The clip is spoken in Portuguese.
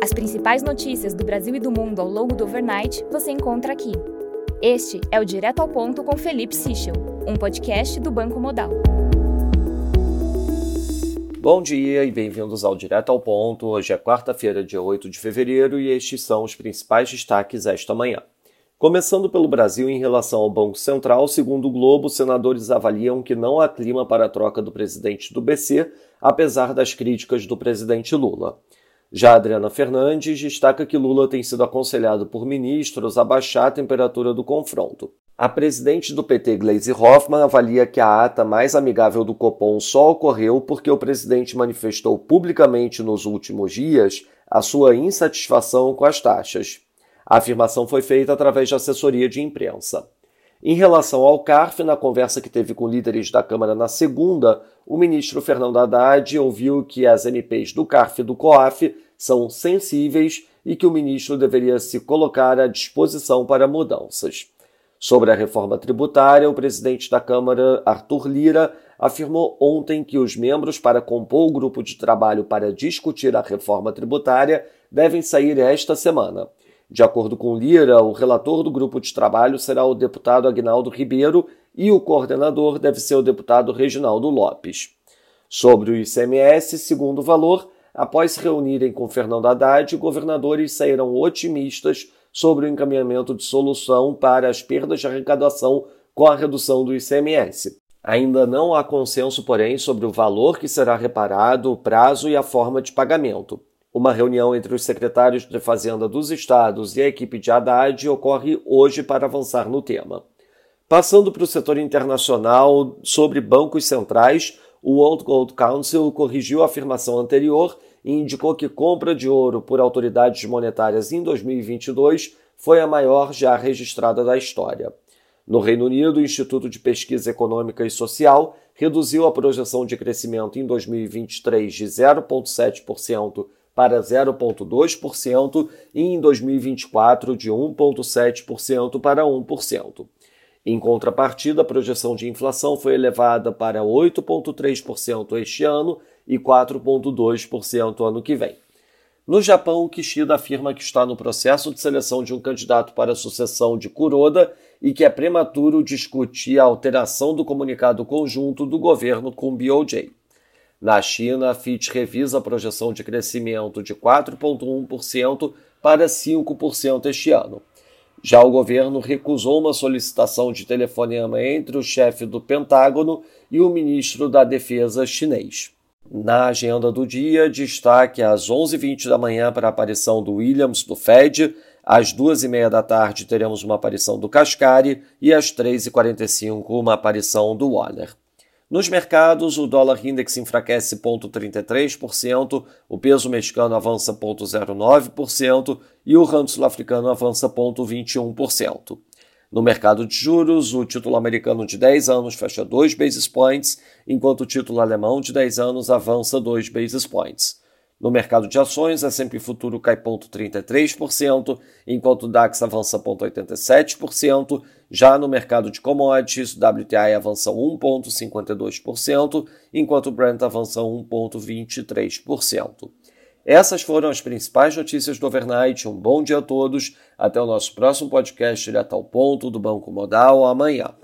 As principais notícias do Brasil e do mundo ao longo do overnight você encontra aqui. Este é o Direto ao Ponto com Felipe Sichel, um podcast do Banco Modal. Bom dia e bem-vindos ao Direto ao Ponto. Hoje é quarta-feira, dia 8 de fevereiro, e estes são os principais destaques esta manhã. Começando pelo Brasil, em relação ao Banco Central, segundo o Globo, senadores avaliam que não há clima para a troca do presidente do BC, apesar das críticas do presidente Lula. Já Adriana Fernandes destaca que Lula tem sido aconselhado por ministros a baixar a temperatura do confronto. A presidente do PT, Gleisi Hoffmann, avalia que a ata mais amigável do Copom só ocorreu porque o presidente manifestou publicamente nos últimos dias a sua insatisfação com as taxas. A afirmação foi feita através de assessoria de imprensa. Em relação ao CARF, na conversa que teve com líderes da Câmara na segunda, o ministro Fernando Haddad ouviu que as MPs do CARF e do COAF são sensíveis e que o ministro deveria se colocar à disposição para mudanças. Sobre a reforma tributária, o presidente da Câmara, Arthur Lira, afirmou ontem que os membros para compor o grupo de trabalho para discutir a reforma tributária devem sair esta semana. De acordo com Lira, o relator do grupo de trabalho será o deputado Agnaldo Ribeiro e o coordenador deve ser o deputado Reginaldo Lopes. Sobre o ICMS, segundo valor, após se reunirem com Fernando Haddad, governadores saíram otimistas sobre o encaminhamento de solução para as perdas de arrecadação com a redução do ICMS. Ainda não há consenso, porém, sobre o valor que será reparado, o prazo e a forma de pagamento. Uma reunião entre os secretários de Fazenda dos estados e a equipe de Haddad ocorre hoje para avançar no tema. Passando para o setor internacional, sobre bancos centrais, o World Gold Council corrigiu a afirmação anterior e indicou que compra de ouro por autoridades monetárias em 2022 foi a maior já registrada da história. No Reino Unido, o Instituto de Pesquisa Econômica e Social reduziu a projeção de crescimento em 2023 de 0,7% para 0,2% e em 2024 de 1,7% para 1%. Em contrapartida, a projeção de inflação foi elevada para 8,3% este ano e 4,2% ano que vem. No Japão, Kishida afirma que está no processo de seleção de um candidato para a sucessão de Kuroda e que é prematuro discutir a alteração do comunicado conjunto do governo com BOJ. Na China, a Fitch revisa a projeção de crescimento de 4,1% para 5% este ano. Já o governo recusou uma solicitação de telefonema entre o chefe do Pentágono e o ministro da Defesa chinês. Na agenda do dia, destaque às 11h20 da manhã para a aparição do Williams do Fed, às 2h30 da tarde teremos uma aparição do Cascari e às 3h45 uma aparição do Waller. Nos mercados, o dólar index enfraquece 0,33%, o peso mexicano avança 0,09% e o rand sul-africano avança 0,21%. No mercado de juros, o título americano de 10 anos fecha 2 basis points, enquanto o título alemão de 10 anos avança 2 basis points. No mercado de ações, a S&P Futuro cai 0,33%, enquanto o DAX avança 0,87%. Já no mercado de commodities, o WTI avança 1,52%, enquanto o Brent avança 1,23%. Essas foram as principais notícias do overnight. Um bom dia a todos. Até o nosso próximo podcast direto ao ponto do Banco Modal amanhã.